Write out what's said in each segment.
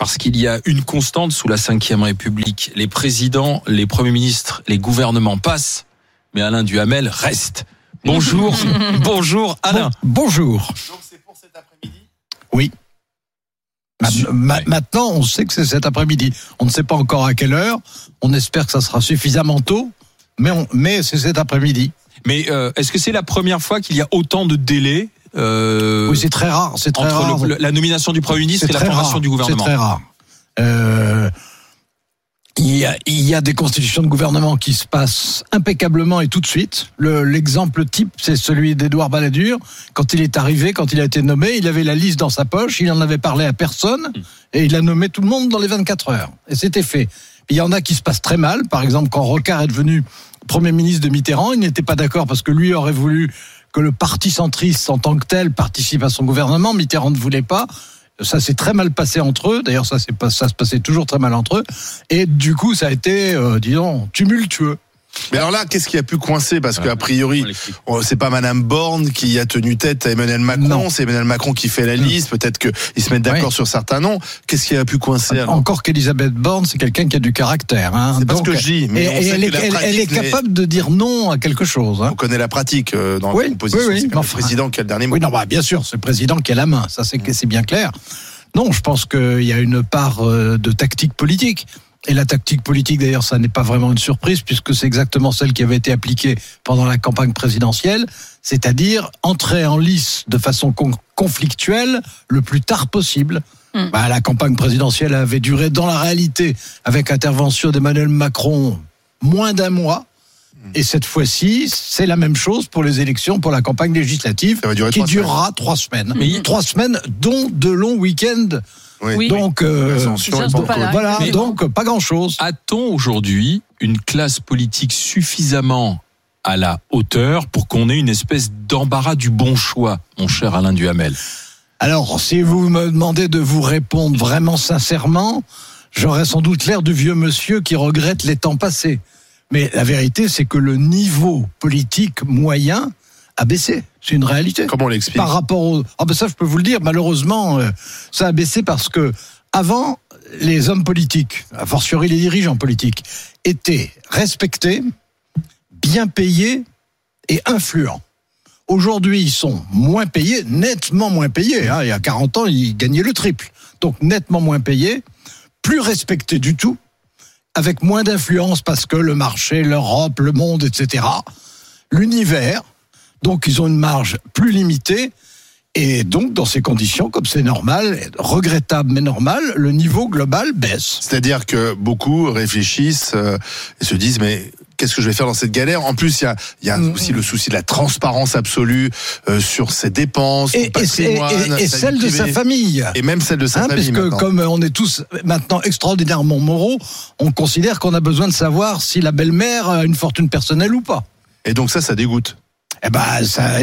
Parce qu'il y a une constante sous la Ve République. Les présidents, les premiers ministres, les gouvernements passent, mais Alain Duhamel reste. Bonjour, bonjour Alain. bonjour. Donc c'est pour cet après-midi Oui. Ma- ma- Maintenant, on sait que c'est cet après-midi. On ne sait pas encore à quelle heure. On espère que ça sera suffisamment tôt, mais c'est cet après-midi. Mais euh, est-ce que c'est la première fois qu'il y a autant de délais euh, Oui, c'est très rare. C'est très entre rare. le- la nomination du Premier ministre et la formation rare. du gouvernement C'est très rare. Euh, il, y a, il y a des constitutions de gouvernement qui se passent impeccablement et tout de suite. Le- L'exemple type, c'est celui d'Édouard Balladur. Quand il est arrivé, quand il a été nommé, il avait la liste dans sa poche, il n'en avait parlé à personne et il a nommé tout le monde dans les 24 heures. Et c'était fait. Il y en a qui se passent très mal. Par exemple, quand Rocard est devenu Premier ministre de Mitterrand, il n'était pas d'accord parce que lui aurait voulu que le parti centriste en tant que tel participe à son gouvernement. Mitterrand ne voulait pas. Ça s'est très mal passé entre eux. D'ailleurs, ça, se passait toujours très mal entre eux. Et du coup, ça a été, euh, disons, tumultueux. Mais alors là, qu'est-ce qui a pu coincer? Parce qu'a priori, c'est pas Madame Borne qui a tenu tête à Emmanuel Macron, c'est Emmanuel Macron qui fait la liste. Peut-être qu'ils se mettent d'accord Oui. sur certains noms. Qu'est-ce qui a pu coincer alors? Encore qu'Elisabeth Borne, c'est quelqu'un qui a du caractère. Hein. C'est pas ce que je dis, mais et- et elle, que est, elle- elle capable de dire non à quelque chose. Hein. On connaît la pratique euh, dans Oui, la composition. oui, oui, c'est le président qui a le dernier mot. Oui, non, bah, bien sûr, c'est le président qui a la main. Ça, c'est Mm. c'est bien clair. Non, je pense qu'il y a une part euh, de tactique politique. Et la tactique politique, d'ailleurs, ça n'est pas vraiment une surprise, puisque c'est exactement celle qui avait été appliquée pendant la campagne présidentielle, c'est-à-dire entrer en lice de façon con- conflictuelle le plus tard possible. Mm. Bah, la campagne présidentielle avait duré, dans la réalité, avec intervention d'Emmanuel Macron, moins d'un mois. Mm. Et cette fois-ci, c'est la même chose pour les élections, pour la campagne législative qui trois durera trois semaines. Mais- Trois semaines, dont de longs week-ends. Oui. Donc, euh, voilà, Mais- donc pas grand-chose. A-t-on aujourd'hui une classe politique suffisamment à la hauteur pour qu'on ait une espèce d'embarras du bon choix, mon cher Alain Duhamel? Alors, si vous me demandez de vous répondre vraiment sincèrement, j'aurais sans doute l'air du vieux monsieur qui regrette les temps passés. Mais la vérité, c'est que le niveau politique moyen a baissé. C'est une réalité. Comment on l'explique par rapport au. Ah ben ça, je peux vous le dire. Malheureusement, euh, ça a baissé parce que avant, les hommes politiques, a fortiori les dirigeants politiques, étaient respectés, bien payés et influents. Aujourd'hui, ils sont moins payés, nettement moins payés. hein. Il y a 40 ans, ils gagnaient le triple. Donc nettement moins payés, plus respectés du tout, avec moins d'influence parce que le marché, l'Europe, le monde, etc. L'univers, donc ils ont une marge plus limitée. Et donc, dans ces conditions, comme c'est normal, regrettable mais normal, le niveau global baisse. C'est-à-dire que beaucoup réfléchissent euh, et se disent mais qu'est-ce que je vais faire dans cette galère? En plus, il y a, il y a Mm. aussi le souci de la transparence absolue euh, sur ses dépenses, Et, et- et- et- celle de sa famille. et même celle de sa Hein, famille. parce que comme on est tous maintenant extraordinairement moraux, on considère qu'on a besoin de savoir si la belle-mère a une fortune personnelle ou pas. Et donc ça, ça dégoûte. Eh ben, ça,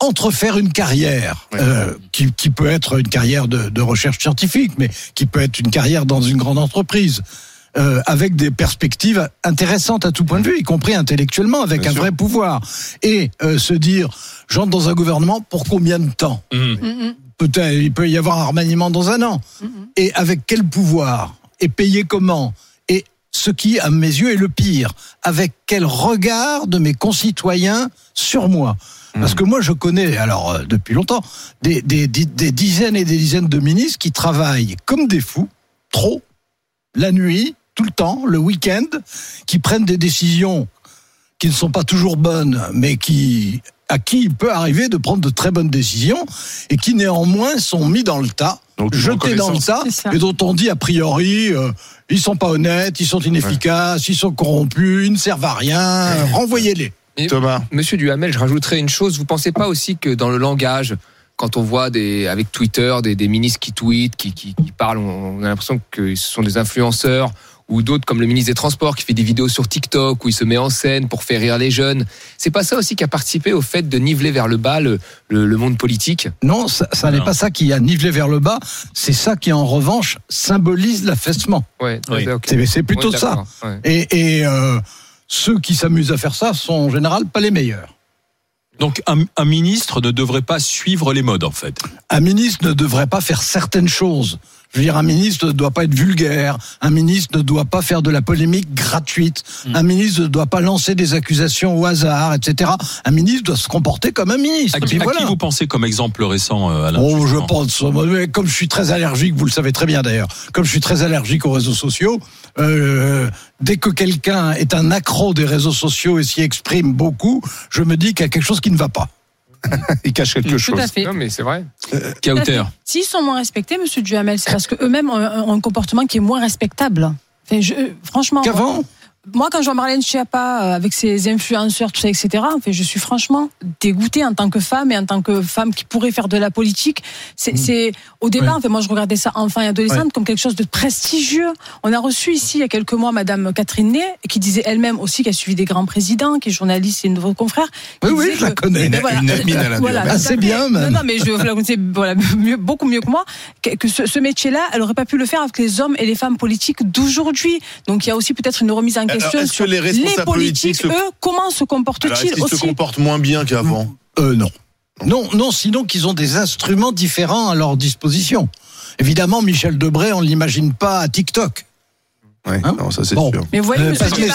entre faire une carrière Ouais. euh, qui, qui peut être une carrière de, de recherche scientifique, mais qui peut être une carrière dans une grande entreprise, euh, avec des perspectives intéressantes à tout point de vue, y compris intellectuellement, avec Bien un sûr. vrai pouvoir, et euh, se dire, j'entre dans un gouvernement pour combien de temps? Mhm. Peut-être, il peut y avoir un remaniement dans un an. Et avec quel pouvoir? Et payé comment? Et ce qui, à mes yeux, est le pire, avec quel regard de mes concitoyens sur moi? Parce que moi, je connais, alors euh, depuis longtemps, des, des, des- des dizaines et des dizaines de ministres qui travaillent comme des fous, trop, la nuit, tout le temps, le week-end, qui prennent des décisions qui ne sont pas toujours bonnes, mais qui à qui il peut arriver de prendre de très bonnes décisions et qui néanmoins sont mis dans le tas, Donc, jetés dans le tas, et dont on dit a priori euh, ils sont pas honnêtes, ils sont inefficaces, ils sont corrompus, ils ne servent à rien, renvoyez-les. Thomas. Monsieur Duhamel, je rajouterais une chose. Vous pensez pas aussi que dans le langage, quand on voit des, avec Twitter des, des ministres qui tweetent, qui, qui, qui parlent, on a l'impression que ce sont des influenceurs ou d'autres comme le ministre des Transports qui fait des vidéos sur TikTok où il se met en scène pour faire rire les jeunes. C'est pas ça aussi qui a participé au fait de niveler vers le bas le, le, le monde politique? Non, ça, ça n'est pas ça qui a nivelé vers le bas, c'est ça qui en revanche symbolise l'affaissement. Ouais, Oui. ok. C'est plutôt ça. ouais. Et, et, euh, ceux qui s'amusent à faire ça sont en général pas les meilleurs. Donc un, un ministre ne devrait pas suivre les modes en fait. Un ministre ne devrait pas faire certaines choses. Je veux dire, un ministre ne doit pas être vulgaire. Un ministre ne doit pas faire de la polémique gratuite. Hmm. Un ministre ne doit pas lancer des accusations au hasard, etc. Un ministre doit se comporter comme un ministre. À, qui, à voilà. qui vous pensez comme exemple récent, euh, Alain Oh, je pense. Comme je suis très allergique, vous le savez très bien d'ailleurs, comme je suis très allergique aux réseaux sociaux, euh, dès que quelqu'un est un accro des réseaux sociaux et s'y exprime beaucoup, je me dis qu'il y a quelque chose qui ne va pas. Il cache quelque Tout chose. à fait. Non, mais c'est vrai. Kauter. S'ils sont moins respectés, Monsieur Duhamel, c'est parce qu'eux-mêmes ont, un comportement qui est moins respectable. Enfin, je, euh, franchement, Qu'avant moi, quand je vois Marlène Schiappa euh, avec ses influenceurs, tout ça, etc., enfin, je suis franchement dégoûtée en tant que femme et en tant que femme qui pourrait faire de la politique. C'est, c'est au départ, Ouais. enfin, moi, je regardais ça enfant et adolescente comme quelque chose de prestigieux. On a reçu ici il y a quelques mois Madame Catherine Ney, qui disait elle-même aussi qu'elle a suivi des grands présidents, qui est journaliste et une de vos confrères. Oui, oui, je la connais. Une- voilà, une voilà, tout à Assez fait. bien, même. Non, non, mais je la connaissais voilà, mieux, beaucoup mieux que moi. Que, ce, ce métier-là, elle aurait pas pu le faire avec les hommes et les femmes politiques d'aujourd'hui. Donc il y a aussi peut-être une remise en Alors, question est-ce que les responsables politiques, politiques se- eux, comment se comportent-ils est-ce qu'ils se comportent moins bien qu'avant Euh, non. Non, non, sinon qu'ils ont des instruments différents à leur disposition. Évidemment, Michel Debré, on ne l'imagine pas à TikTok. Ouais, Hein non, ça c'est Bon. sûr. Mais vous voyez, Euh, parce ça, quand pas il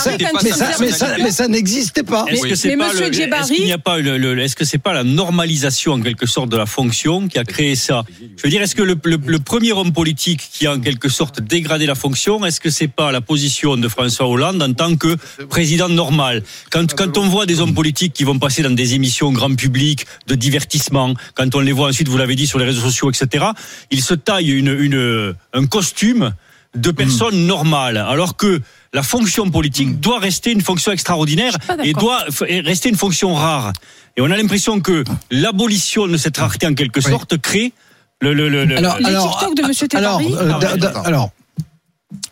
mais, ça, mais, ça, mais ça n'existait pas. Mais- Est-ce que c'est mais pas Monsieur le- Djebari- est-ce qu'il n'y a pas le, le- est-ce que c'est pas la normalisation en quelque sorte de la fonction qui a créé ça? Je veux dire, est-ce que le, le- le premier homme politique qui a en quelque sorte dégradé la fonction, est-ce que c'est pas la position de François Hollande en tant que président normal? Quand quand on voit des hommes politiques qui vont passer dans des émissions grand public de divertissement, quand on les voit ensuite, vous l'avez dit sur les réseaux sociaux, etc., ils se taillent une, une un costume de personnes normales, alors que la fonction politique doit rester une fonction extraordinaire et doit rester une fonction rare. Et on a l'impression que l'abolition de cette rareté, en quelque Oui. sorte, crée le. le, le- le- Alors, TikTok de Monsieur euh,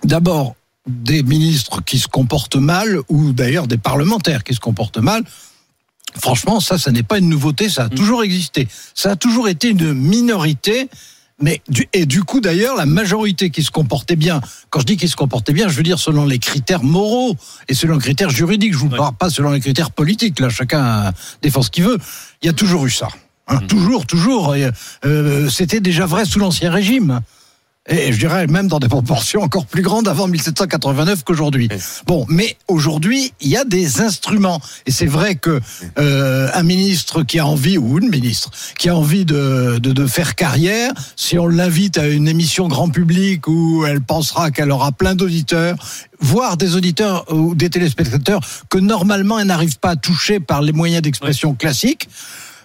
d'abord, des ministres qui se comportent mal, ou d'ailleurs des parlementaires qui se comportent mal, franchement, ça, ça n'est pas une nouveauté, ça a Mm. toujours existé. Ça a toujours été une minorité. Mais du, et du coup d'ailleurs la majorité qui se comportait bien. Quand je dis qui se comportait bien, je veux dire selon les critères moraux et selon les critères juridiques. Je vous parle pas selon les critères politiques. Là, chacun défend ce qu'il veut. Il y a toujours eu ça. Hein, Toujours, toujours. Et, euh, C'était déjà vrai sous l'ancien régime. Et je dirais même dans des proportions encore plus grandes avant 1789 qu'aujourd'hui. Bon, mais aujourd'hui, il y a des instruments. Et c'est vrai que euh, un ministre qui a envie, ou une ministre, qui a envie de, de, de faire carrière, si on l'invite à une émission grand public où elle pensera qu'elle aura plein d'auditeurs, voire des auditeurs ou des téléspectateurs que normalement elle n'arrive pas à toucher par les moyens d'expression classiques,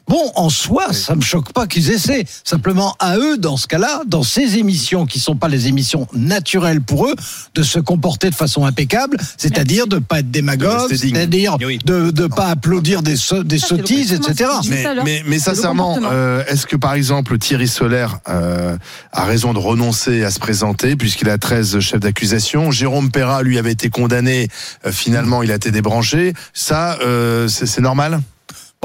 Bon, en soi, ça me choque pas qu'ils essaient. Simplement, à eux, dans ce cas-là, dans ces émissions qui sont pas les émissions naturelles pour eux, de se comporter de façon impeccable, c'est-à-dire de pas être démagogue, c'est-à-dire Oui. de pas applaudir des so- des Ça, c'est le sottises, etc. Mais, mais, mais sincèrement, euh, est-ce que par exemple Thierry Solaire euh, a raison de renoncer à se présenter puisqu'il a 13 chefs d'accusation? Jérôme Perra, lui, avait été condamné. euh, finalement, il a été débranché. Ça, euh, c'est c'est normal?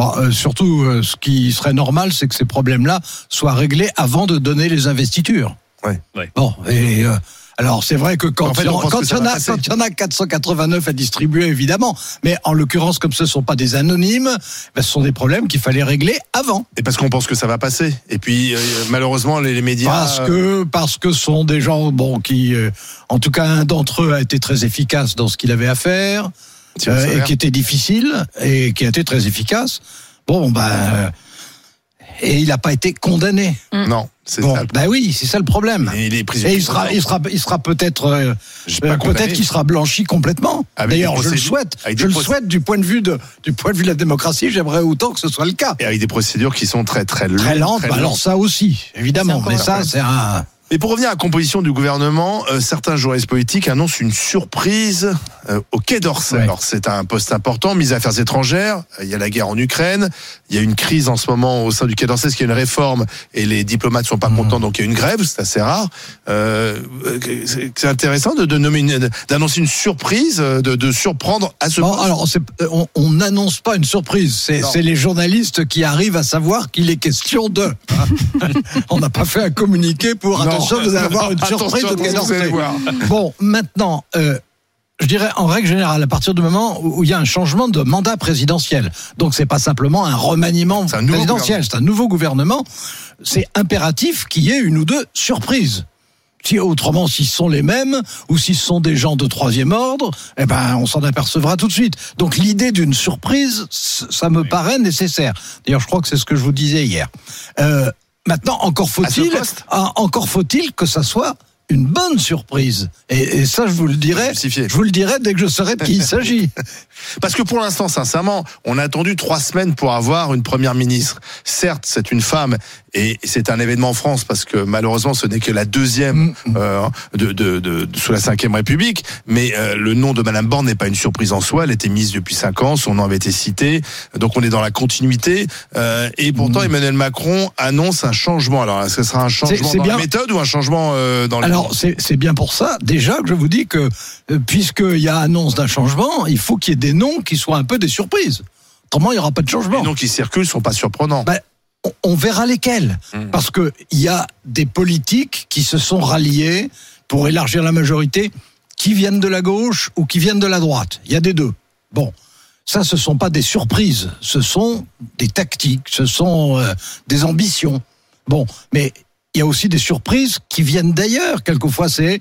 Bon, euh, surtout, euh, ce qui serait normal, c'est que ces problèmes-là soient réglés avant de donner les investitures. Ouais. Ouais. Bon, et euh, alors c'est vrai que quand En fait, il y en- on pense quand que il y ça en va a passer. quand il y en a 489 à distribuer, évidemment, mais en l'occurrence, comme ce ne sont pas des anonymes, ben, ce sont des problèmes qu'il fallait régler avant. Et parce qu'on pense que ça va passer. Et puis, euh, malheureusement, les, les médias. Parce que parce que ce sont des gens bon qui, euh, en tout cas, un d'entre eux a été très efficace dans ce qu'il avait à faire. Euh, et qui était difficile et qui a été très efficace. Bon, ben. euh, et il n'a pas été condamné. Non, c'est Bon, ça. ben oui, c'est ça le problème. Et il est prisonnier. Et il sera, il sera, il sera peut-être, euh, euh, peut-être qu'il sera blanchi complètement. Avec D'ailleurs, je le souhaite. Je le souhaite du point de vue de, du point de vue de la démocratie. J'aimerais autant que ce soit le cas. Et avec des procédures qui sont très très longues. Très bah alors lentes. ça aussi, évidemment. Mais ça, c'est un. Et pour revenir à la composition du gouvernement, euh, certains journalistes politiques annoncent une surprise euh, au Quai d'Orsay. Ouais. Alors c'est un poste important, mise affaires étrangères. Il y a la guerre en Ukraine. Il y a une crise en ce moment au sein du Quai d'Orsay, parce qu'il y a une réforme et les diplomates sont pas Mmh. contents, donc il y a une grève. C'est assez rare. Euh, c'est- intéressant de, de nommer d'annoncer une surprise, de, de surprendre à ce Bon, poste. alors, on- on n'annonce pas une surprise. C'est Non. c'est les journalistes qui arrivent à savoir qu'il est question d'eux. on n'a pas fait un communiqué pour Non. Attention, vous allez avoir une surprise d'Orsay. voir. Bon, maintenant, euh, je dirais en règle générale, à partir du moment où il y a un changement de mandat présidentiel, donc c'est pas simplement un remaniement un présidentiel, c'est un nouveau gouvernement, c'est impératif qu'il y ait une ou deux surprises. Si, autrement, s'ils sont les mêmes ou s'ils sont des gens de troisième ordre, eh ben, on s'en apercevra tout de suite. Donc, l'idée d'une surprise, ça me paraît nécessaire. D'ailleurs, je crois que c'est ce que je vous disais hier. Euh, maintenant, encore faut-il, encore faut-il que ça soit une bonne surprise. Et, et ça, je vous le dirai. Justifié. Je vous le dirai dès que je saurai de qui il s'agit. Parce que pour l'instant, sincèrement, on a attendu trois semaines pour avoir une première ministre. Certes, c'est une femme et c'est un événement en France parce que malheureusement, ce n'est que la deuxième euh, de, de, de- de- sous la Cinquième République. Mais euh, le nom de Madame Borne n'est pas une surprise en soi. Elle était mise depuis cinq ans, son nom avait été cité. Donc on est dans la continuité. Euh, et pourtant, Emmanuel Macron annonce un changement. Alors, est-ce que ce sera un changement dans bien. la méthode ou un changement euh, dans le Alors, c'est c'est bien pour ça, déjà, que je vous dis que, euh, puisqu'il y a annonce d'un changement, il faut qu'il y ait des noms qui soient un peu des surprises. Autrement, il n'y aura pas de changement. Les noms qui circulent sont pas surprenants. Ben, on- on verra lesquels. Mm. Parce que il y a des politiques qui se sont ralliés pour élargir la majorité, qui viennent de la gauche ou qui viennent de la droite. Il y a des deux. Bon. Ça, ce sont pas des surprises, ce sont des tactiques, ce sont euh, des ambitions. Bon, mais il y a aussi des surprises qui viennent d'ailleurs. Quelquefois, c'est,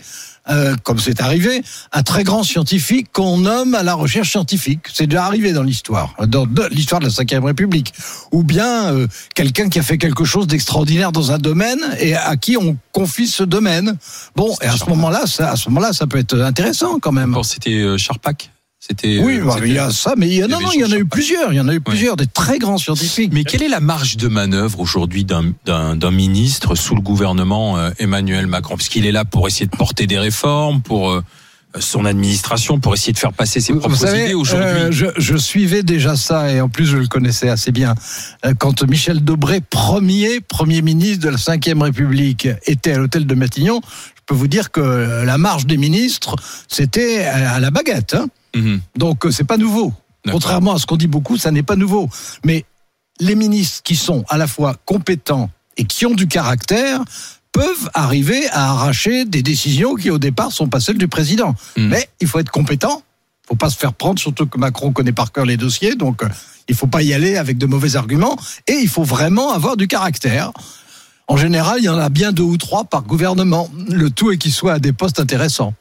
euh, comme c'est arrivé, un très grand scientifique qu'on nomme à la recherche scientifique. C'est déjà arrivé dans l'histoire, dans l'histoire de la Cinquième République. Ou bien euh, quelqu'un qui a fait quelque chose d'extraordinaire dans un domaine et à qui on confie ce domaine. Bon, et à ce moment-là, ça, à ce moment-là, ça peut être intéressant quand même. C'était euh, Charpak. C'était. Oui, euh, bah, il y a ça, mais il y, a, non, non, il y en a eu plusieurs. Il y en a eu plusieurs, des très grands scientifiques. Mais quelle est la marge de manœuvre aujourd'hui d'un- ministre sous le gouvernement euh, Emmanuel Macron? Parce qu'il est là pour essayer de porter des réformes, pour euh, son administration, pour essayer de faire passer ses Vous propres savez, idées aujourd'hui. euh, je, je suivais déjà ça et en plus je le connaissais assez bien. Quand Michel Debré, premier premier ministre de la Ve République, était à l'hôtel de Matignon, je peux vous dire que la marge des ministres, c'était à à la baguette. hein. Mhm. Donc euh, c'est pas nouveau. Contrairement à ce qu'on dit beaucoup, ça n'est pas nouveau. Mais les ministres qui sont à la fois compétents et qui ont du caractère peuvent arriver à arracher des décisions qui au départ sont pas celles du président. Mm. Mais il faut être compétent. faut pas se faire prendre, surtout que Macron connaît par cœur les dossiers, donc euh, il faut pas y aller avec de mauvais arguments. Et il faut vraiment avoir du caractère. En général, il y en a bien deux ou trois par gouvernement. Le tout est qu'ils soient à des postes intéressants.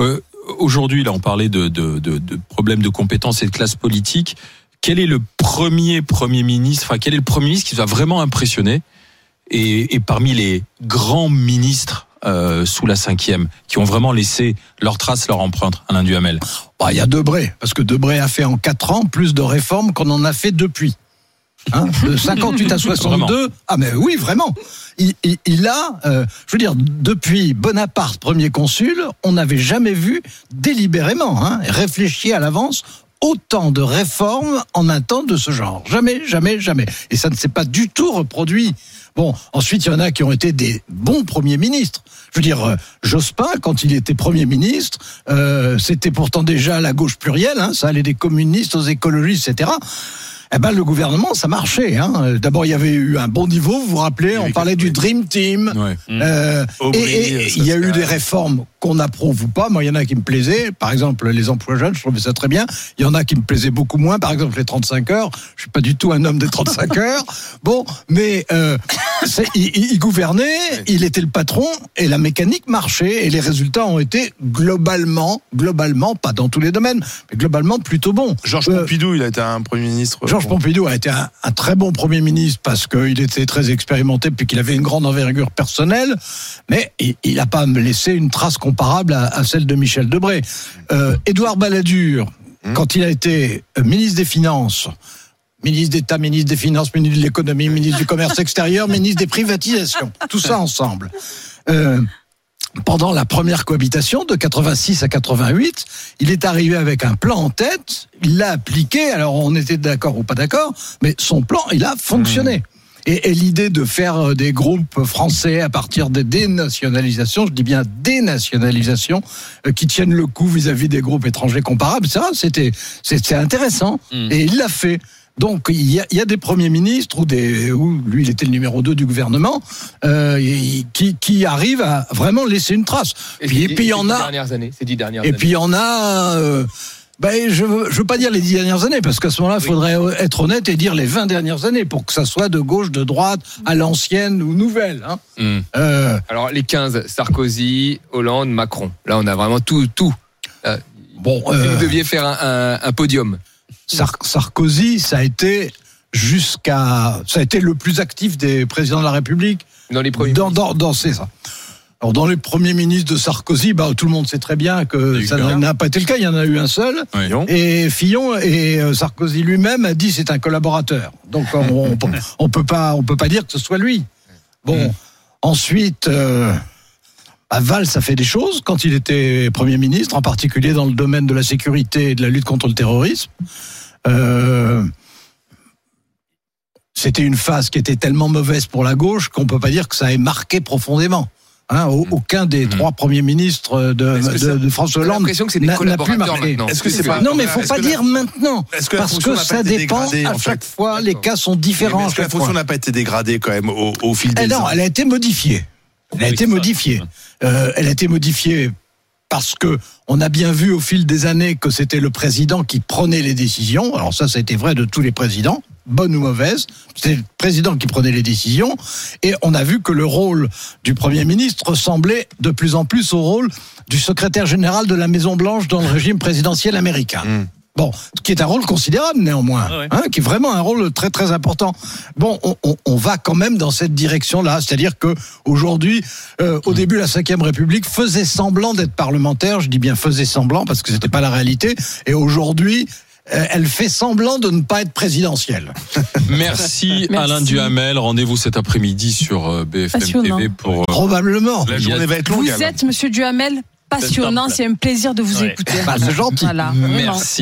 Euh, Aujourd'hui, là, on parlait de, de, de, de problèmes de compétences et de classe politique. Quel est le premier Premier ministre, enfin, quel est le Premier ministre qui vous a vraiment impressionné et, et parmi les grands ministres euh, sous la cinquième, qui ont vraiment laissé leur trace, leur empreinte, Alain Duhamel? Bah, il y a Debré, parce que Debré a fait en 4 ans plus de réformes qu'on en a fait depuis. Hein, de 58 à 62. Ah mais oui, vraiment. Il, il- il a, euh, je veux dire, depuis Bonaparte, premier consul, on n'avait jamais vu délibérément, hein, réfléchi à l'avance, autant de réformes en un temps de ce genre. Jamais, jamais, jamais. Et ça ne s'est pas du tout reproduit. Bon, ensuite, il y en a qui ont été des bons premiers ministres. Je veux dire, euh, Jospin, quand il était Premier ministre, euh, c'était pourtant déjà la gauche plurielle, hein, ça allait des communistes aux écologistes, etc. Eh ben, le gouvernement, ça marchait. Hein. D'abord, il y avait eu un bon niveau, vous vous rappelez, on parlait du Dream Team. Ouais. Euh, Aubry, et il y a eu des réformes qu'on approuve ou pas. Moi, il y en a qui me plaisaient. Par exemple, les emplois jeunes, je trouvais ça très bien. Il y en a qui me plaisaient beaucoup moins. Par exemple, les 35 heures. Je suis pas du tout un homme des 35 heures. Bon, mais euh, il, gouvernait, il était le patron et la mécanique marchait et les résultats ont été globalement, globalement, pas dans tous les domaines, mais globalement plutôt bons. Georges Euh, Pompidou, il a été un Premier ministre. Georges bon. Pompidou a été un, un très bon Premier ministre parce qu'il était très expérimenté puis qu'il avait une grande envergure personnelle, mais il n'a pas laissé une trace comparable à, à celle de Michel Debré. Euh, Édouard Balladur, quand il a été euh, ministre des Finances, ministre d'État, ministre des Finances, ministre de l'économie, ministre du Commerce extérieur, ministre des privatisations, tout ça ensemble. Euh, pendant la première cohabitation de 86 à 88, il est arrivé avec un plan en tête, il l'a appliqué, alors on était d'accord ou pas d'accord, mais son plan, il a fonctionné. Et, et l'idée de faire euh, des groupes français à partir des dénationalisations, je dis bien dénationalisations, euh, qui tiennent le coup vis-à-vis des groupes étrangers comparables, etc., c'était c'était intéressant. Et il l'a fait. Donc il y, a, il y a des premiers ministres ou des où lui il était le numéro 2 du gouvernement euh, qui, qui arrivent à vraiment laisser une trace. Et Puis, et puis il y en a dernières années, ces dix dernières et années. puis il y en a. euh, ben, je veux, je veux pas dire les dix dernières années, parce qu'à ce moment-là, il faudrait être honnête et dire les 20 dernières années, pour que ça soit de gauche, de droite, à l'ancienne ou nouvelle. Hein. Hmm. Euh, Alors les 15, Sarkozy, Hollande, Macron. Là, on a vraiment tout, tout. bon, Si euh, vous deviez faire un, un- un podium. Sar- Sarkozy, ça a été jusqu'à, ça a été le plus actif des présidents de la République Dans les premiers. dans, dans, ça. Alors dans les premiers ministres de Sarkozy, bah, tout le monde sait très bien que ça n'a pas été le cas. Il y en a eu un seul. Et Fillon et euh, Sarkozy lui-même a dit c'est un collaborateur. Donc on, on, peut- on peut pas on peut pas dire que ce soit lui. Bon, Mm. ensuite euh, bah, Valls a fait des choses quand il était Premier ministre, en particulier dans le domaine de la sécurité et de la lutte contre le terrorisme. Euh, C'était une phase qui était tellement mauvaise pour la gauche qu'on peut pas dire que ça ait marqué profondément. Hein, au- aucun des trois premiers ministres de, de, ça- de François Hollande des n'a- plus marqué. Est-ce que c'est pas- Non, mais faut pas dire maintenant. Parce que ça dépend dégradée, à en chaque fait fois. Les cas sont différents. Est-ce que la fonction n'a pas été dégradée quand même au, au fil des Eh non, ans elle a été modifiée. Elle a Oui, été modifiée. Euh, elle a été modifiée parce que on a bien vu au fil des années que c'était le président qui prenait les décisions. Alors ça, ça a été vrai de tous les présidents, bonnes ou mauvaises. C'était le président qui prenait les décisions. Et on a vu que le rôle du Premier ministre ressemblait de plus en plus au rôle du secrétaire général de la Maison Blanche dans le régime présidentiel américain. Hmm. Bon, ce qui est un rôle considérable néanmoins, Ah ouais. hein, qui est vraiment un rôle très très important. Bon, on, on- on va quand même dans cette direction-là, c'est-à-dire que aujourd'hui, euh, au début, la Cinquième République faisait semblant d'être parlementaire. Je dis bien faisait semblant parce que c'était pas la réalité. Et aujourd'hui, elle fait semblant de ne pas être présidentielle. Merci, Merci. Alain Duhamel. Rendez-vous cet après-midi sur euh, BFM Passionnant. TV pour. euh, Probablement. La journée va être Vous longue. Alain. êtes, monsieur Duhamel, passionnant. C'est un plaisir de vous Ouais. écouter. Bah, c'est gentil. Voilà. Merci.